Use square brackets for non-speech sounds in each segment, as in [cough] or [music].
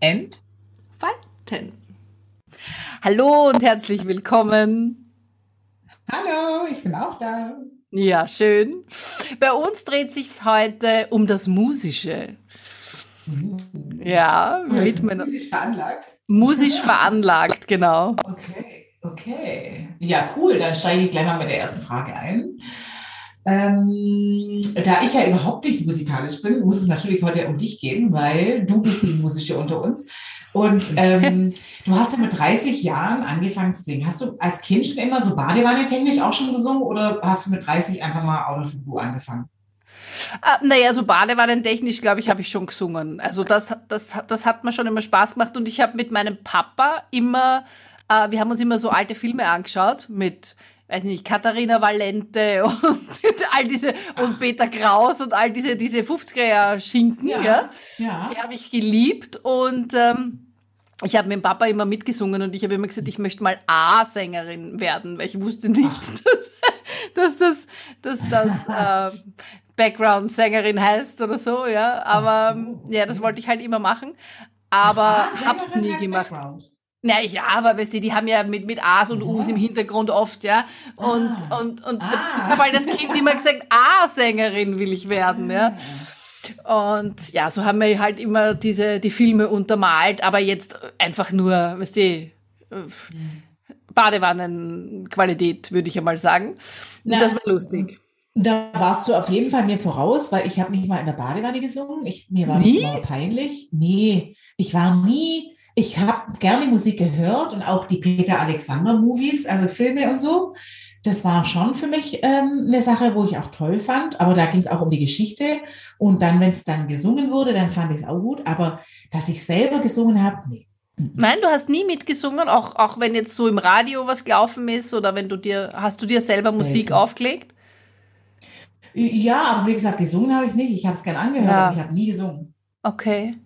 entfalten. Hallo und herzlich willkommen. Hallo, ich bin auch da. Ja, schön. Bei uns dreht sich heute um das Musische. Mhm. Ja, bist widmen- musisch veranlagt. musisch [laughs] veranlagt, genau. Okay, okay. Ja, cool. Dann steige ich gleich mal mit der ersten Frage ein. Ähm, da ich ja überhaupt nicht musikalisch bin, muss es natürlich heute um dich gehen, weil du bist die Musische unter uns. Und ähm, [laughs] du hast ja mit 30 Jahren angefangen zu singen. Hast du als Kind schon immer so Badewanne-technisch auch schon gesungen oder hast du mit 30 einfach mal out of the blue angefangen? Ah, naja, so Badewannentechnisch, glaube ich, habe ich schon gesungen. Also das, das, das hat mir schon immer Spaß gemacht und ich habe mit meinem Papa immer, äh, wir haben uns immer so alte Filme angeschaut mit, weiß nicht, Katharina Valente [laughs] und all diese und Peter Kraus und all diese, diese 50er-Schinken, ja. ja. Die habe ich geliebt und ähm, ich habe mit dem Papa immer mitgesungen und ich habe immer gesagt, ich möchte mal A-Sängerin werden, weil ich wusste nicht, dass, dass das, dass das [laughs] äh, Background-Sängerin heißt oder so, ja. Aber Ach so, ja, das wollte ich halt immer machen. Aber Ah, hab's nie gemacht. Background. Na ja, aber weißt du, die haben ja mit, mit A's und U's im Hintergrund oft, ja. Und, Ah. und, und Ah. ich habe halt als Kind immer gesagt, A-Sängerin will ich werden, ja. Und ja, so haben wir halt immer diese, die Filme untermalt, aber jetzt einfach nur, weißt du, äh, Badewannenqualität, würde ich einmal sagen. Na, das war lustig. Da warst du auf jeden Fall mir voraus, weil ich habe nicht mal in der Badewanne gesungen. Ich, mir war Nie? das immer peinlich. Nee, ich war nie, ich habe gerne Musik gehört und auch die Peter Alexander Movies, also Filme und so. Das war schon für mich ähm, eine Sache, wo ich auch toll fand. Aber da ging es auch um die Geschichte. Und dann, wenn es dann gesungen wurde, dann fand ich es auch gut. Aber dass ich selber gesungen habe, nee. Mhm. Nein, du hast nie mitgesungen, auch, auch wenn jetzt so im Radio was gelaufen ist oder wenn du dir, hast du dir selber Musik Selten. aufgelegt? Ja, aber wie gesagt, gesungen habe ich nicht. Ich habe es gern angehört, Ja. aber ich habe nie gesungen. Okay.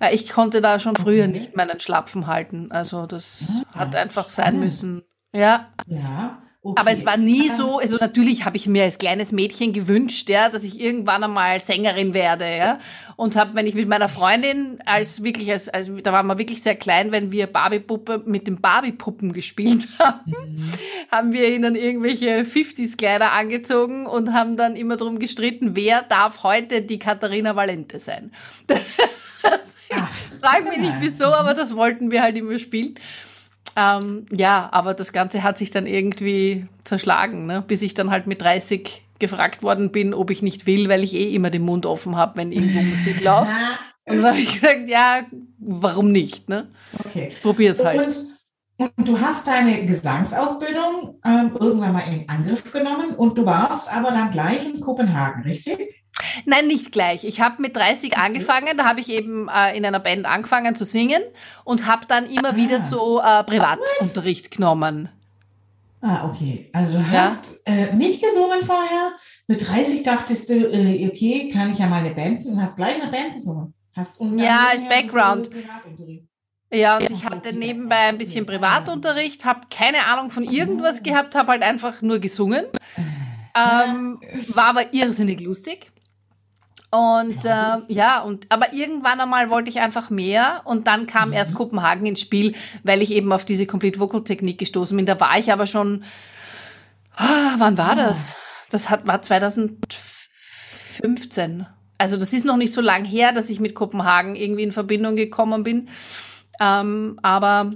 Ja, ich konnte da schon früher Okay. nicht meinen Schlapfen halten. Also das Ah, hat einfach sein spannend. müssen. Ja, Ja. Okay. aber es war nie Ähm, so, also natürlich habe ich mir als kleines Mädchen gewünscht, ja, dass ich irgendwann einmal Sängerin werde, ja. Und habe, wenn ich mit meiner Freundin als wirklich, als, als da waren wir wirklich sehr klein, wenn wir Barbie-Puppe mit den Barbie-Puppen gespielt [laughs] haben, Mhm. haben wir ihnen irgendwelche 50s-Kleider angezogen und haben dann immer darum gestritten, wer darf heute die Katharina Valente sein. [laughs] Frag mich nicht wieso, aber das wollten wir halt immer spielen. Ähm, ja, aber das Ganze hat sich dann irgendwie zerschlagen, ne? bis ich dann halt mit 30 gefragt worden bin, ob ich nicht will, weil ich eh immer den Mund offen habe, wenn irgendwo Musik [laughs] läuft. Und dann habe ich gesagt, ja, warum nicht? Ne? Okay. Probier's halt. Und, und du hast deine Gesangsausbildung ähm, irgendwann mal in Angriff genommen und du warst aber dann gleich in Kopenhagen, richtig? Nein, nicht gleich. Ich habe mit 30 angefangen, da habe ich eben äh, in einer Band angefangen zu singen und habe dann immer Ah. wieder so äh, Privatunterricht genommen. Ah, okay. Also du Ja. hast äh, nicht gesungen vorher. Mit 30 dachtest du, äh, okay, kann ich ja mal eine Band singen. Du hast gleich eine Band gesungen. Hast und Ja, als Background. Ja, und ich hatte nebenbei ein bisschen Privatunterricht, habe keine Ahnung von irgendwas Ah. gehabt, habe halt einfach nur gesungen. Ähm, war aber irrsinnig lustig. Und äh, ja, und aber irgendwann einmal wollte ich einfach mehr und dann kam Mhm. erst Kopenhagen ins Spiel, weil ich eben auf diese Complete Vocal Technik gestoßen bin. Da war ich aber schon, ah, wann war Ah. das? Das hat, war 2015. Also das ist noch nicht so lang her, dass ich mit Kopenhagen irgendwie in Verbindung gekommen bin. Ähm, aber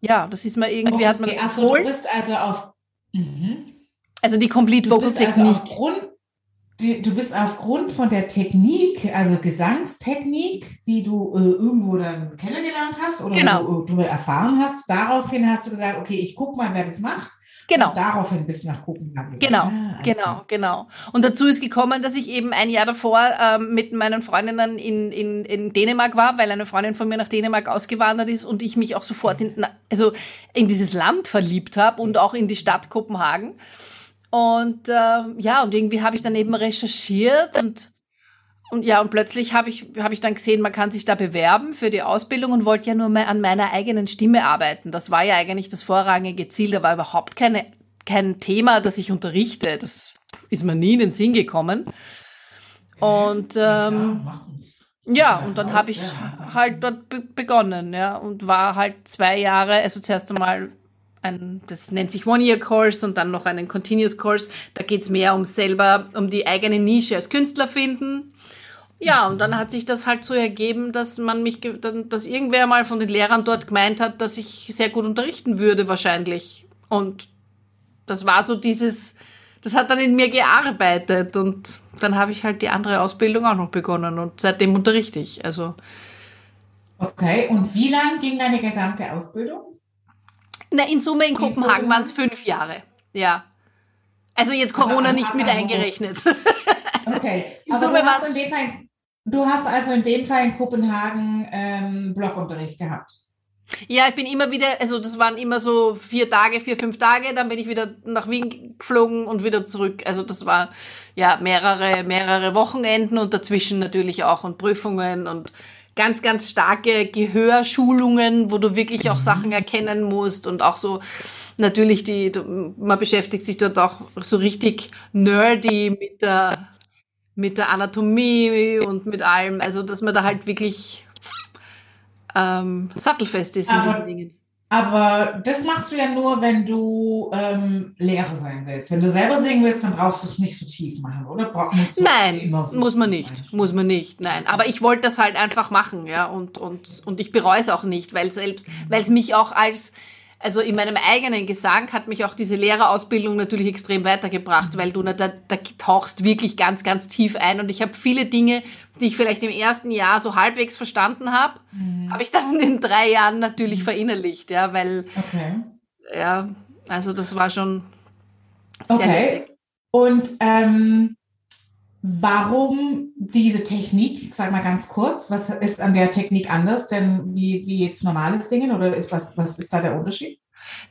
ja, das ist mir irgendwie, hat man Okay, das ach so, du bist also auf. Mhm. Also die Complete Vocal also Technik. aufgrund, die, du bist aufgrund von der Technik, also Gesangstechnik, die du äh, irgendwo dann kennengelernt hast oder Genau. du, du erfahren hast, daraufhin hast du gesagt, okay, ich guck mal, wer das macht Genau. Und daraufhin bist du nach Kopenhagen. Genau, ah, genau, klar. genau. Und dazu ist gekommen, dass ich eben ein Jahr davor ähm, mit meinen Freundinnen in, in, in Dänemark war, weil eine Freundin von mir nach Dänemark ausgewandert ist und ich mich auch sofort in, also in dieses Land verliebt habe und auch in die Stadt Kopenhagen. Und äh, ja, und irgendwie habe ich dann eben recherchiert und und ja, und plötzlich habe ich, hab ich dann gesehen, man kann sich da bewerben für die Ausbildung und wollte ja nur mehr an meiner eigenen Stimme arbeiten. Das war ja eigentlich das vorrangige Ziel. Da war überhaupt keine, kein Thema, das ich unterrichte. Das ist mir nie in den Sinn gekommen. Und ähm, ja, und dann habe ich halt dort be begonnen, ja, und war halt zwei Jahre, also zuerst einmal ein, das nennt sich One-Year-Course und dann noch einen Continuous Course. Da geht es mehr um selber, um die eigene Nische als Künstler finden ja, und dann hat sich das halt so ergeben, dass man mich, dass irgendwer mal von den Lehrern dort gemeint hat, dass ich sehr gut unterrichten würde wahrscheinlich. Und das war so dieses, das hat dann in mir gearbeitet und dann habe ich halt die andere Ausbildung auch noch begonnen und seitdem unterrichte ich. Also. Okay, und wie lang ging deine gesamte Ausbildung? Na, in Summe in, Kopenhagen waren es fünf Jahre. Ja. Also jetzt Corona nicht mit eingerechnet. Okay, [laughs] aber du hast in dem Fall Du hast also in dem Fall in Kopenhagen ähm, Blockunterricht gehabt. Ja, ich bin immer wieder, also das waren immer so vier Tage, vier, fünf Tage, dann bin ich wieder nach Wien geflogen und wieder zurück. Also das war ja mehrere, mehrere Wochenenden und dazwischen natürlich auch und Prüfungen und ganz, ganz starke Gehörschulungen, wo du wirklich auch mhm. Sachen erkennen musst und auch so natürlich die, man beschäftigt sich dort auch so richtig nerdy mit der mit der Anatomie und mit allem. Also, dass man da halt wirklich ähm, sattelfest ist in diesen Dingen. Aber das machst du ja nur, wenn du ähm, Lehrer sein willst. Wenn du selber singen willst, dann brauchst du es nicht so tief machen, oder? Musst nein, so muss man nicht. Muss man nicht, nein. Aber ich wollte das halt einfach machen, ja. Und, und, und ich bereue es auch nicht, weil selbst, weil es mich auch als also in meinem eigenen Gesang hat mich auch diese Lehrerausbildung natürlich extrem weitergebracht, weil du da, da tauchst wirklich ganz, ganz tief ein. Und ich habe viele Dinge, die ich vielleicht im ersten Jahr so halbwegs verstanden habe, mhm. habe ich dann in den drei Jahren natürlich mhm. verinnerlicht, ja, weil okay. ja, also das war schon sehr okay. Lässig. Und ähm, Warum diese Technik? Sag mal ganz kurz, was ist an der Technik anders denn wie, wie jetzt normales Singen oder ist, was, was ist da der Unterschied?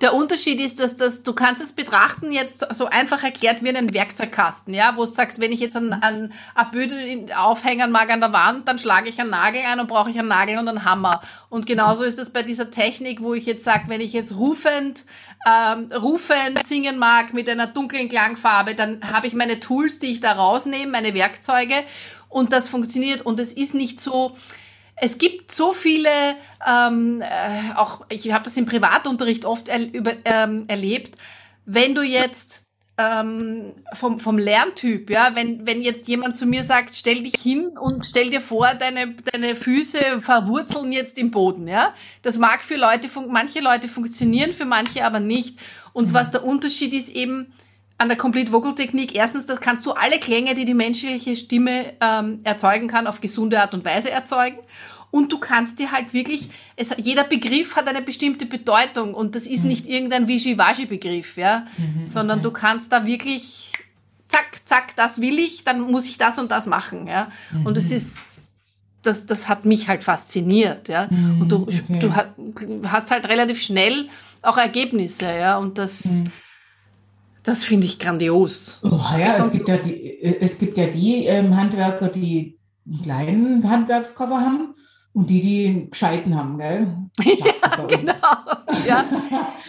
Der Unterschied ist, dass das, du kannst es betrachten jetzt so einfach erklärt wie einen Werkzeugkasten, ja, wo du sagst, wenn ich jetzt einen, einen Abbüdel aufhängen mag an der Wand, dann schlage ich einen Nagel ein und brauche ich einen Nagel und einen Hammer. Und genauso ist es bei dieser Technik, wo ich jetzt sage, wenn ich jetzt rufend ähm, rufen, singen mag mit einer dunklen Klangfarbe, dann habe ich meine Tools, die ich da rausnehme, meine Werkzeuge und das funktioniert. Und es ist nicht so, es gibt so viele, ähm, äh, auch ich habe das im Privatunterricht oft er, über, ähm, erlebt, wenn du jetzt ähm, vom, vom Lerntyp, ja, wenn, wenn jetzt jemand zu mir sagt, stell dich hin und stell dir vor, deine, deine Füße verwurzeln jetzt im Boden, ja. Das mag für Leute, manche Leute funktionieren, für manche aber nicht. Und mhm. was der Unterschied ist eben an der Complete Vocal Technik, erstens, das kannst du alle Klänge, die die menschliche Stimme ähm, erzeugen kann, auf gesunde Art und Weise erzeugen und du kannst dir halt wirklich, es, jeder Begriff hat eine bestimmte Bedeutung und das ist mhm. nicht irgendein Wischiwaschi-Begriff, ja, mhm, sondern okay. du kannst da wirklich, zack, zack, das will ich, dann muss ich das und das machen, ja, mhm. und es ist, das, das hat mich halt fasziniert, ja, mhm, und du, okay. du hast halt relativ schnell auch Ergebnisse, ja, und das, mhm. das finde ich grandios. Oh, ja, es gibt ja die, es gibt ja die ähm, Handwerker, die einen kleinen Handwerkskoffer haben und die, die einen gescheiten haben, gell? [laughs] Ja, genau. Ja,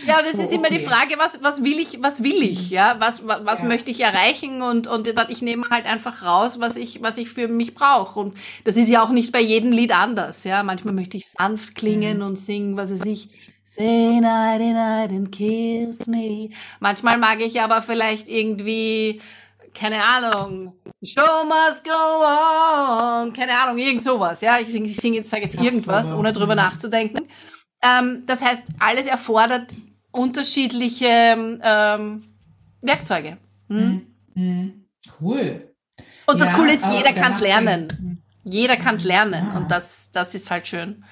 ja das so, ist immer okay. die Frage, was, was will ich, was will ich, ja? Was, was, was ja. möchte ich erreichen? Und, und ich nehme halt einfach raus, was ich, was ich für mich brauche. Und das ist ja auch nicht bei jedem Lied anders, ja? Manchmal möchte ich sanft klingen mhm. und singen, was weiß ich. Say nighty night and kiss me. Manchmal mag ich aber vielleicht irgendwie keine Ahnung, Show must go on, keine Ahnung, irgend sowas, ja, ich singe sing jetzt, sage jetzt irgendwas, ohne drüber nachzudenken. Ähm, das heißt, alles erfordert unterschiedliche ähm, Werkzeuge. Hm? Mhm. Cool. Und das ja, Coole ist, jeder kann es lernen. Jeder kann es lernen ja. und das, das ist halt schön.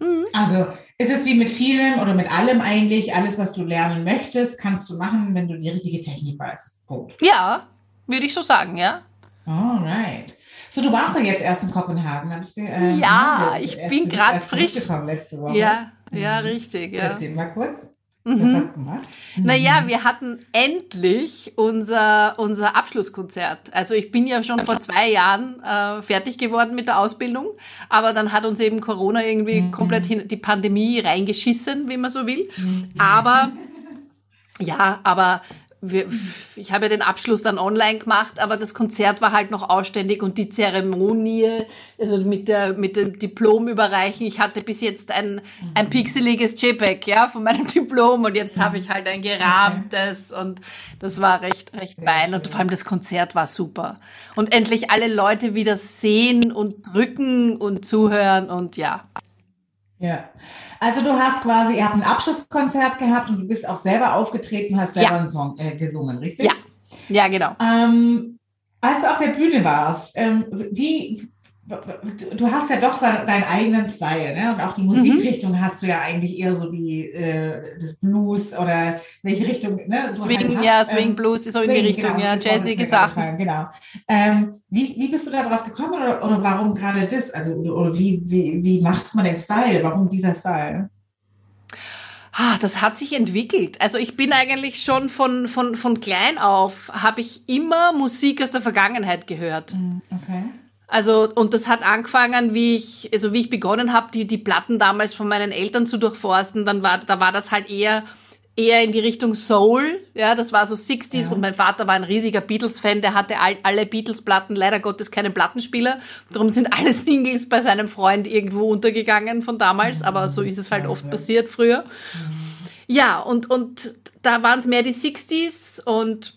Mhm. Also ist es wie mit vielem oder mit allem eigentlich, alles, was du lernen möchtest, kannst du machen, wenn du die richtige Technik weißt. Punkt. Ja, würde ich so sagen, ja. Alright. So, du warst ja jetzt erst in Kopenhagen, habe ich äh, Ja, ich bin gerade frisch. Letzte Woche. Ja, ja, mhm. richtig. Ja. Erzähl mal kurz. Mhm. Was hast du gemacht? Naja, mhm. wir hatten endlich unser, unser Abschlusskonzert. Also ich bin ja schon vor zwei Jahren äh, fertig geworden mit der Ausbildung, aber dann hat uns eben Corona irgendwie mhm. komplett hin, die Pandemie reingeschissen, wie man so will. Mhm. Aber ja, aber wir, ich habe ja den Abschluss dann online gemacht, aber das Konzert war halt noch ausständig und die Zeremonie, also mit der mit dem Diplom überreichen. Ich hatte bis jetzt ein ein pixeliges JPEG, ja, von meinem [laughs] Diplom und jetzt habe ich halt ein gerahmtes und das war recht recht fein und vor allem das Konzert war super und endlich alle Leute wieder sehen und drücken und zuhören und ja. Ja. Also du hast quasi, ihr habt ein Abschlusskonzert gehabt und du bist auch selber aufgetreten, hast selber ja. einen Song äh, gesungen, richtig? Ja, ja, genau. Ähm, als du auf der Bühne warst, ähm, wie, du hast ja doch deinen eigenen Style, ne? Und auch die Musikrichtung mhm. hast du ja eigentlich eher so die äh, das Blues oder welche Richtung, ne? So Swing, halt ja, Swing ähm, Blues ist so in die Richtung, genau, ja, jazzige Sachen. Genau. Ähm, wie, wie bist du da drauf gekommen oder, oder warum gerade das? Also oder, wie, wie, wie machst man den Style? Warum dieser Style? Ah, das hat sich entwickelt. Also ich bin eigentlich schon von, von, von klein auf, habe ich immer Musik aus der Vergangenheit gehört. Mm, okay. Also, und das hat angefangen, wie ich, also wie ich begonnen habe, die, die Platten damals von meinen Eltern zu durchforsten, dann war, da war das halt eher, eher in die Richtung Soul, ja, das war so 60s ja. und mein Vater war ein riesiger Beatles-Fan, der hatte all, alle Beatles-Platten, leider Gottes keine Plattenspieler, darum sind alle [laughs] Singles bei seinem Freund irgendwo untergegangen von damals, mhm. aber so ist es halt oft passiert früher. Mhm. Ja, und, und da waren es mehr die 60s und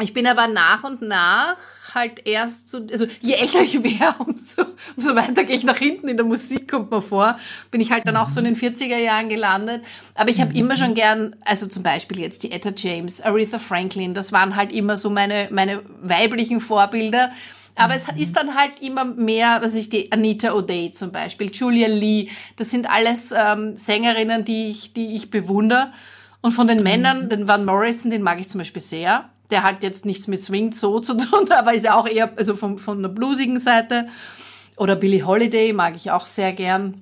ich bin aber nach und nach halt erst so, also je älter ich wäre, [laughs] umso, umso weiter gehe ich nach hinten in der Musik, kommt mir vor. Bin ich halt dann auch so in den 40er Jahren gelandet. Aber ich habe immer schon gern, also zum Beispiel jetzt die Etta James, Aretha Franklin, das waren halt immer so meine, meine weiblichen Vorbilder. Aber es ist dann halt immer mehr, was ich die Anita O'Day zum Beispiel, Julia Lee, das sind alles ähm, Sängerinnen, die ich, die ich bewundere. Und von den Männern, den Van Morrison, den mag ich zum Beispiel sehr der hat jetzt nichts mit Swing so zu tun, [laughs] aber ist ja auch eher also von, von der bluesigen Seite. Oder Billie Holiday mag ich auch sehr gern.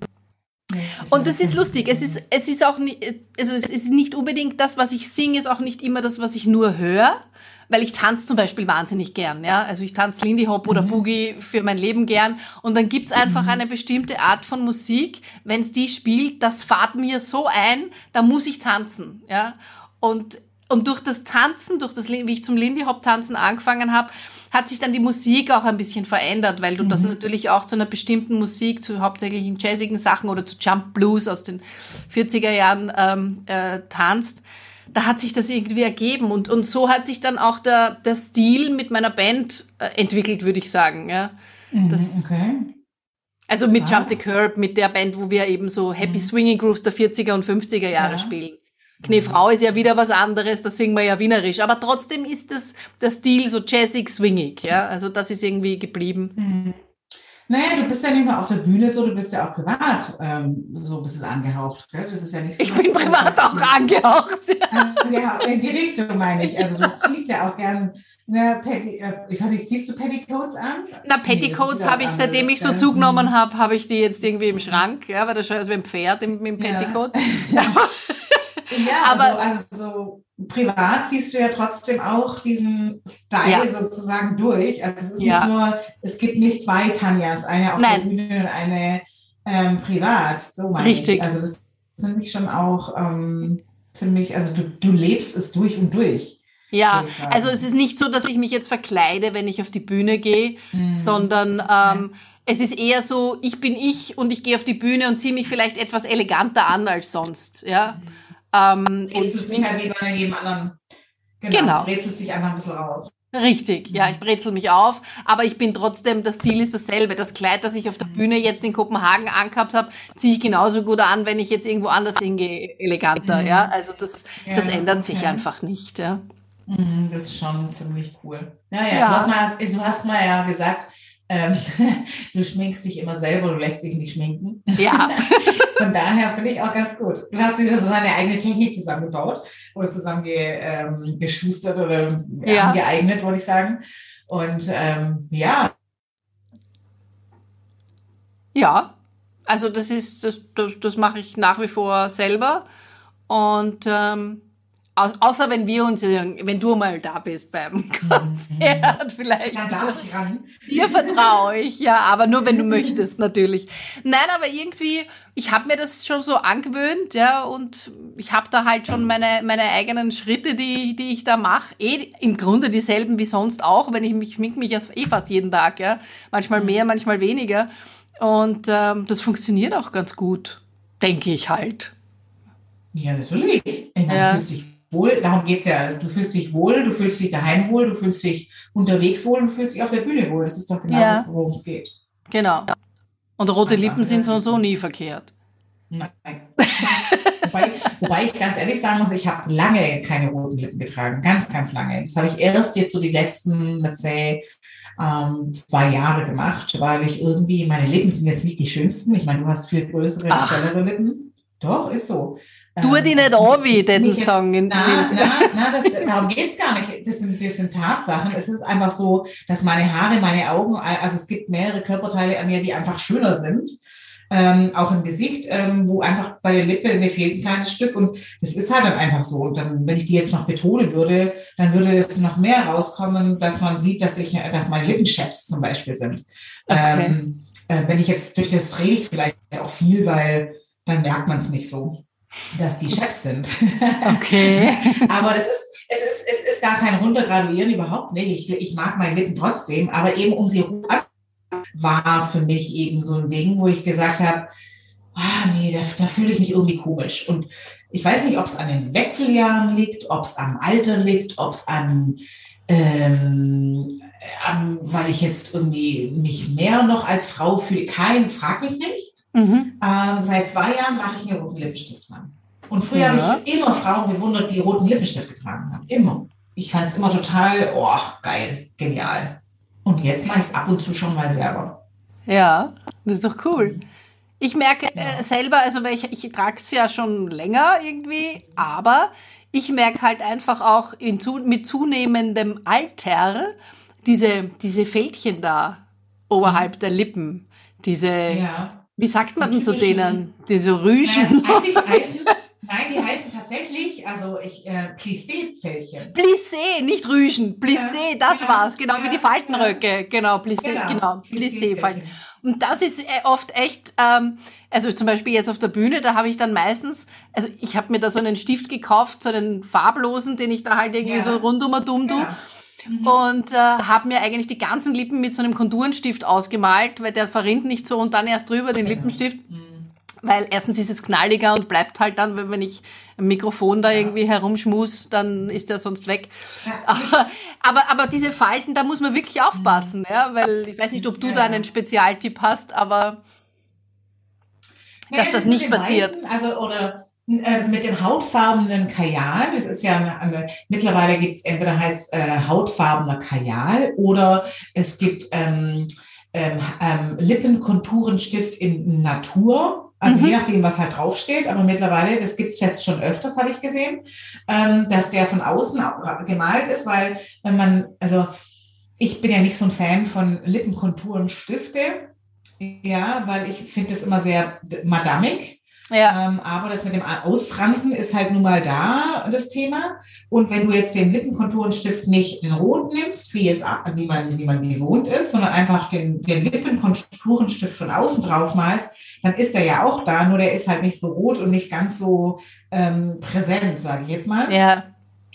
Und das ist lustig. Es ist, es ist auch nicht, also es ist nicht unbedingt das, was ich singe, ist auch nicht immer das, was ich nur höre, weil ich tanze zum Beispiel wahnsinnig gern, ja. Also ich tanze Lindy Hop oder mhm. Boogie für mein Leben gern. Und dann gibt's einfach mhm. eine bestimmte Art von Musik, wenn's die spielt, das fahrt mir so ein, da muss ich tanzen, ja. Und und durch das Tanzen, durch das, wie ich zum Lindy Hop Tanzen angefangen habe, hat sich dann die Musik auch ein bisschen verändert, weil du mhm. das natürlich auch zu einer bestimmten Musik, zu hauptsächlich jazzigen Sachen oder zu Jump Blues aus den 40er Jahren ähm, äh, tanzt. Da hat sich das irgendwie ergeben und, und so hat sich dann auch der, der Stil mit meiner Band äh, entwickelt, würde ich sagen. Ja. Mhm, das, okay. Also mit ah. Jump the Curb, mit der Band, wo wir eben so Happy mhm. Swinging Grooves der 40er und 50er Jahre ja. spielen. Kniefrau ist ja wieder was anderes, das singen wir ja wienerisch. Aber trotzdem ist das, der Stil so jazzig, swingig. Ja? Also das ist irgendwie geblieben. Mhm. Naja, du bist ja nicht nur auf der Bühne so, du bist ja auch privat ähm, so ein bisschen angehaucht. Gell? Das ist ja nicht so. Ich bin privat auch angehaucht. [laughs] Ja. in die Richtung meine ich. Also du ziehst ja auch gern Ne, Petty, äh, ich weiß nicht, ziehst du Petticoats an? Na, Petticoats nee, habe ich, seitdem ich so zugenommen habe, habe ich die jetzt irgendwie im Schrank, ja, weil das schaut aus wie ein Pferd im, im Petticoat. Ja. [laughs] Ja, aber also, also so privat siehst du ja trotzdem auch diesen Style ja. sozusagen durch. Also es ist ja. nicht nur, es gibt nicht zwei Tanjas, eine auf Nein. der Bühne und eine ähm, privat. So meine Richtig. Ich. Also das finde ich schon auch ähm, ziemlich, also du, du lebst es durch und durch. Ja, also es ist nicht so, dass ich mich jetzt verkleide, wenn ich auf die Bühne gehe, mhm. sondern ähm, es ist eher so, ich bin ich und ich gehe auf die Bühne und ziehe mich vielleicht etwas eleganter an als sonst. Ja. Mhm. Ähm, Rätselst dich halt wie bei jedem anderen. Genau. genau. Rätselst dich einfach ein bisschen raus. Richtig, ja, ich brezel mich auf, aber ich bin trotzdem, der Stil ist dasselbe. Das Kleid, das ich auf der Bühne jetzt in Kopenhagen angehabt habe, ziehe ich genauso gut an, wenn ich jetzt irgendwo anders hingehe, eleganter, mhm. ja. Also das, ja, das ändert okay. sich einfach nicht, ja. Mhm, das ist schon ziemlich cool. Ja, ja, ja. Du, hast mal, du hast mal ja gesagt, Ähm, [laughs] du schminkst dich immer selber, du lässt dich nicht schminken. Ja. [laughs] Von daher finde ich auch ganz gut. Du hast dir so deine eigene Technik zusammengebaut oder zusammengeschustert ähm, oder ja. angeeignet, wollte ich sagen. Und ähm, ja. Ja, also das ist, das, das, das mache ich nach wie vor selber. Und ähm, außer wenn wir uns, wenn du mal da bist beim Konzert, vielleicht. Da darf ich ran. Dir vertraue ich, ja, aber nur wenn du möchtest, natürlich. Nein, aber irgendwie, ich habe mir das schon so angewöhnt, ja, und ich habe da halt schon meine, meine eigenen Schritte, die, die ich da mache. Eh im Grunde dieselben wie sonst auch, wenn ich mich schmink mich eh fast jeden Tag, ja. Manchmal mehr, manchmal weniger. Und ähm, das funktioniert auch ganz gut, denke ich halt. Ja, natürlich. Ja. dich wohl, darum geht es ja. Du fühlst dich wohl, du fühlst dich daheim wohl, du fühlst dich unterwegs wohl und du fühlst dich auf der Bühne wohl. Das ist doch genau ja. das, worum es geht. Genau. Und rote also, Lippen sind so und so nie verkehrt. Nein. [laughs] wobei, wobei, ich ganz ehrlich sagen muss, ich habe lange keine roten Lippen getragen. Ganz, ganz lange. Das habe ich erst jetzt so die letzten, let's say, ähm, zwei Jahre gemacht, weil ich irgendwie, meine Lippen sind jetzt nicht die schönsten. Ich meine, du hast viel größere, schnellere Lippen. Doch, ist so. Tu ähm, die nicht an, wie den Song. Nein, nein, nein, darum geht es gar nicht. Das sind, das sind Tatsachen. Es ist einfach so, dass meine Haare, meine Augen, also es gibt mehrere Körperteile an mir, die einfach schöner sind. Ähm, auch im Gesicht, ähm, wo einfach bei der Lippe mir fehlt ein kleines Stück und das ist halt dann einfach so. Und dann, wenn ich die jetzt noch betonen würde, dann würde es noch mehr rauskommen, dass man sieht, dass ich, dass meine Lippenchefs zum Beispiel sind. Okay. Ähm, äh, wenn ich jetzt durch das drehe, vielleicht auch viel, weil dann merkt man es nicht so, dass die Chefs sind. [laughs] Okay. aber das ist, es ist, es ist gar kein runtergraduieren, überhaupt nicht. Ich, ich mag meine Lippen trotzdem, aber eben um sie war für mich eben so ein Ding, wo ich gesagt habe, ah nee, da, da fühle ich mich irgendwie komisch. Und ich weiß nicht, ob es an den Wechseljahren liegt, ob es am Alter liegt, ob es an, ähm, an, weil ich jetzt irgendwie mich mehr noch als Frau fühle. Kein, frag mich nicht. Mhm. Ähm, seit zwei Jahren mache ich mir roten Lippenstift dran. Und früher ja. habe ich immer Frauen bewundert, die roten Lippenstift getragen haben. Immer. Ich fand es immer total, oh, geil, genial. Und jetzt mache ich es ab und zu schon mal selber. Ja, das ist doch cool. Ich merke äh, selber, also ich, ich trage es ja schon länger irgendwie, aber ich merke halt einfach auch in, mit zunehmendem Alter diese, diese Fältchen da oberhalb mhm. der Lippen. Diese, ja. Wie sagt man denn zu denen? Diese Rüschen? Heißen, nein, die heißen tatsächlich, also ich, äh, Plissé-Fältchen. Plissé, nicht Rüschen. Plissé, ja, das ja, war's. Genau, ja, wie die Faltenröcke. Genau, Plissé, genau. genau Plissé-Falten. Und das ist äh, oft echt, ähm, also zum Beispiel jetzt auf der Bühne, da habe ich dann meistens, also ich habe mir da so einen Stift gekauft, so einen farblosen, den ich da halt irgendwie so rundum dumm du. Mhm. Und äh, habe mir eigentlich die ganzen Lippen mit so einem Konturenstift ausgemalt, weil der verrinnt nicht so und dann erst drüber den Lippenstift. Mhm. Weil erstens ist es knalliger und bleibt halt dann, wenn ich ein Mikrofon da irgendwie herumschmus, dann ist der sonst weg. [laughs] Aber, aber, aber, diese Falten, da muss man wirklich aufpassen, ja, weil ich weiß nicht, ob du da einen Spezialtipp hast, aber dass das nicht passiert. Meisten, also, oder äh, mit dem hautfarbenen Kajal. Das ist ja eine, eine mittlerweile gibt es entweder heißt äh, hautfarbener Kajal oder es gibt ähm, ähm, ähm, Lippenkonturenstift in Natur. Also mhm. je nachdem, was halt draufsteht. Aber mittlerweile, das gibt es jetzt schon öfters, habe ich gesehen, ähm, dass der von außen gemalt ist, weil wenn man, also ich bin ja nicht so ein Fan von Lippenkonturenstifte. Ja, weil ich finde das immer sehr madamig. Ja. Ähm, aber das mit dem Ausfransen ist halt nun mal da, das Thema. Und wenn du jetzt den Lippenkonturenstift nicht in Rot nimmst, wie jetzt, wie man, wie man gewohnt ist, sondern einfach den, den Lippenkonturenstift von außen drauf malst, dann ist er ja auch da, nur der ist halt nicht so rot und nicht ganz so ähm, präsent, sage ich jetzt mal. Ja.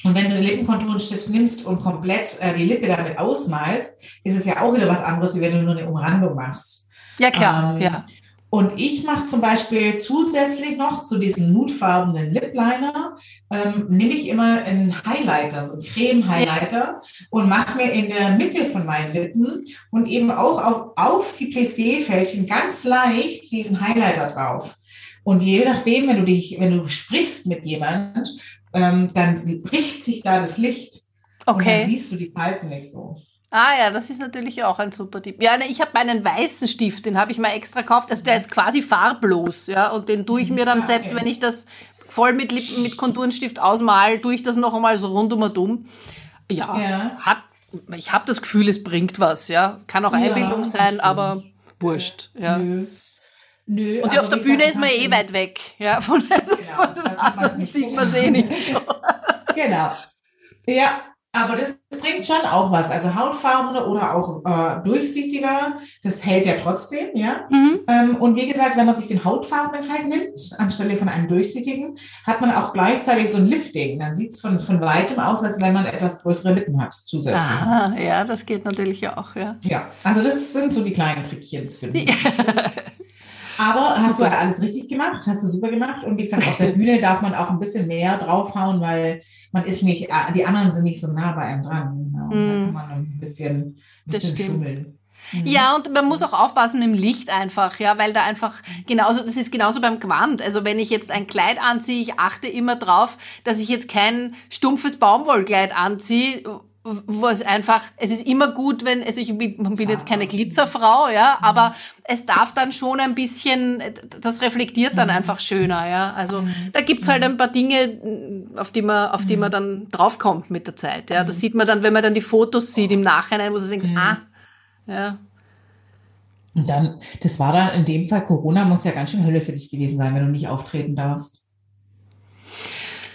Und wenn du den Lippenkonturenstift nimmst und komplett äh, die Lippe damit ausmalst, ist es ja auch wieder was anderes, wie wenn du nur eine Umrandung machst. Ja, klar, ähm, ja. Und ich mache zum Beispiel zusätzlich noch zu diesem nudfarbenen Lip Liner, ähm, nehme ich immer einen Highlighter, so einen Creme-Highlighter und mache mir in der Mitte von meinen Lippen und eben auch auf, auf die Plissé-Fältchen ganz leicht diesen Highlighter drauf. Und je nachdem, wenn du dich, wenn du sprichst mit jemand, ähm, dann bricht sich da das Licht. Okay. Und dann siehst du die Falten nicht so. Ah ja, das ist natürlich auch ein super Tipp. Ja, ne, ich habe meinen weißen Stift, den habe ich mal extra gekauft. Also der ist quasi farblos, ja, und den tue ich mir dann selbst, wenn ich das voll mit Lippen, mit Konturenstift ausmal, tue ich das noch einmal so rundum und um. Ja, Ja. hat, ich habe das Gefühl, es bringt was, ja. Kann auch Ja, Einbildung das sein, aber wurscht, ja. Nö. Nö. Und auf der Bühne gesagt, ist man eh weit weg, ja. Von, [laughs] also Genau, von sieht man's anderen sieht man es eh nicht. [laughs] So. Genau. Ja, aber das bringt schon auch was. Also hautfarbener oder auch äh, durchsichtiger, das hält ja trotzdem, ja. Mhm. Ähm, und wie gesagt, wenn man sich den hautfarbenen halt nimmt, anstelle von einem durchsichtigen, hat man auch gleichzeitig so ein Lifting. Dann sieht es von, von weitem aus, als wenn man etwas größere Lippen hat zusätzlich. Aha, ja, das geht natürlich auch, ja. Ja, also das sind so die kleinen Trickchens für [laughs] mich. Aber hast du ja alles richtig gemacht, hast du super gemacht. Und wie gesagt, auf der Bühne darf man auch ein bisschen mehr draufhauen, weil man ist nicht, äh, die anderen sind nicht so nah bei einem dran. Genau. Da Mm. kann man ein bisschen, ein Das bisschen stimmt. schummeln. Mhm. Ja, und man muss auch aufpassen im Licht einfach, ja, weil da einfach genauso, das ist genauso beim Gewand. Also wenn ich jetzt ein Kleid anziehe, ich achte immer drauf, dass ich jetzt kein stumpfes Baumwollkleid anziehe, wo es einfach, es ist immer gut, wenn, also ich bin jetzt keine Glitzerfrau, ja, aber es darf dann schon ein bisschen, das reflektiert dann Mhm. einfach schöner, ja. Also da gibt's halt ein paar Dinge, auf die man, auf die man dann draufkommt mit der Zeit, ja. Das sieht man dann, wenn man dann die Fotos sieht im Nachhinein, wo man denkt, Mhm. ah, ja. Und dann, das war dann in dem Fall, Corona muss ja ganz schön Hölle für dich gewesen sein, wenn du nicht auftreten darfst.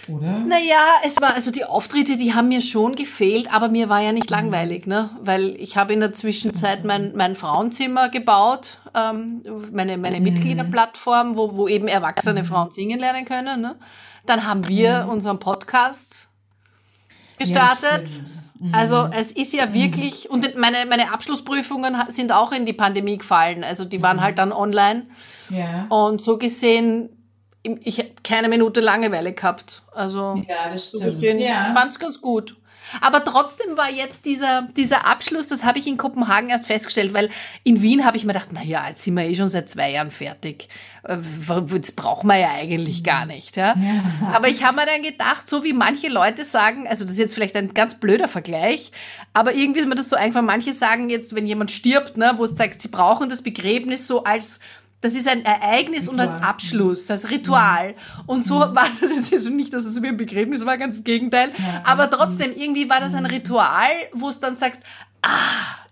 Oder? Naja, es war, also die Auftritte, die haben mir schon gefehlt, aber mir war ja nicht langweilig, ne? Weil ich habe in der Zwischenzeit mein, mein Frauenzimmer gebaut, ähm, meine, meine Mitgliederplattform, wo, wo eben erwachsene Frauen singen lernen können. Ne? Dann haben wir unseren Podcast gestartet. Ja. Mhm. Also es ist ja wirklich, und meine, meine Abschlussprüfungen sind auch in die Pandemie gefallen. Also die waren halt dann online. ja. Und so gesehen, ich habe keine Minute Langeweile gehabt. Also ja, das stimmt. gesehen, Ja. ich fand's ganz gut. Aber trotzdem war jetzt dieser, dieser Abschluss, das habe ich in Kopenhagen erst festgestellt, weil in Wien habe ich mir gedacht, na ja, jetzt sind wir eh schon seit zwei Jahren fertig. Äh, Das brauchen wir ja eigentlich gar nicht. Ja? Ja. Aber ich habe mir dann gedacht, so wie manche Leute sagen, also das ist jetzt vielleicht ein ganz blöder Vergleich, aber irgendwie ist mir das so einfach, manche sagen jetzt, wenn jemand stirbt, ne, wo es zeigt, sie brauchen das Begräbnis so als das ist ein Ereignis und als Ritual. Abschluss, als Ritual. Und so war das jetzt also nicht, dass es wie ein Begräbnis war, ganz das Gegenteil. Ja. Aber trotzdem, irgendwie war das ein Ritual, wo es dann sagst, ah,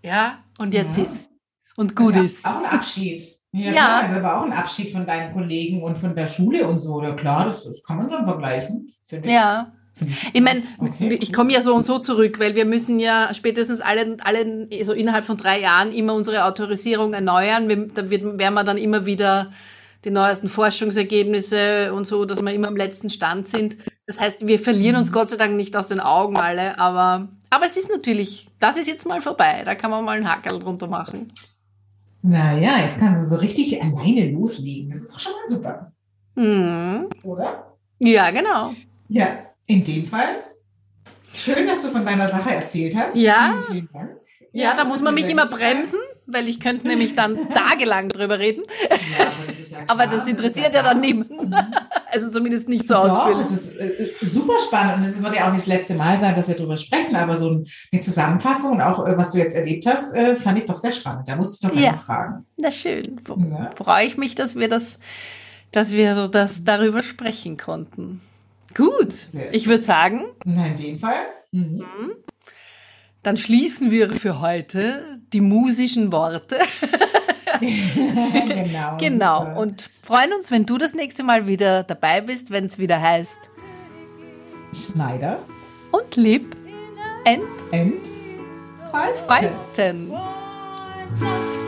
ja, und jetzt Ja. ist. Und gut Das ist. Auch ein Abschied. [laughs] Ja, Ja. klar, also aber auch ein Abschied von deinen Kollegen und von der Schule und so. Ja, klar, das, das kann man schon vergleichen. Ja. Finde Ich meine, Okay, ich komme ja so und so zurück, weil wir müssen ja spätestens alle, alle so innerhalb von drei Jahren immer unsere Autorisierung erneuern. Wir, da wird, werden wir dann immer wieder die neuesten Forschungsergebnisse und so, dass wir immer am letzten Stand sind. Das heißt, wir verlieren Mhm. uns Gott sei Dank nicht aus den Augen alle, aber, aber es ist natürlich, das ist jetzt mal vorbei. Da kann man mal einen Hackerl drunter machen. Naja, jetzt kannst du so richtig alleine loslegen. Das ist doch schon mal super, Hm. oder? Ja, genau. Ja, in dem Fall. Schön, dass du von deiner Sache erzählt hast. Ja. Vielen, vielen Dank. Ja, da muss man mich immer bremsen, weil ich könnte nämlich dann [laughs] tagelang drüber reden. Ja, aber das ja. [laughs] Aber das interessiert ja dann klar. niemanden. Mhm. [laughs] Also zumindest nicht so Doch, ausführlich. das ist äh, super spannend und es wird ja auch nicht das letzte Mal sein, dass wir darüber sprechen, aber so ein- eine Zusammenfassung und auch äh, was du jetzt erlebt hast, äh, fand ich doch sehr spannend. Da musste ich doch Ja. mal fragen. Na schön. Ja. Freue ich mich, dass wir das, dass wir das darüber sprechen konnten. Gut. Ich würde sagen, Na, in dem Fall. Mhm. dann schließen wir für heute die musischen Worte. [laughs] genau. genau. super. Und freuen uns, wenn du das nächste Mal wieder dabei bist, wenn es wieder heißt Schneider, und lieb End, Falten. entfalten. Once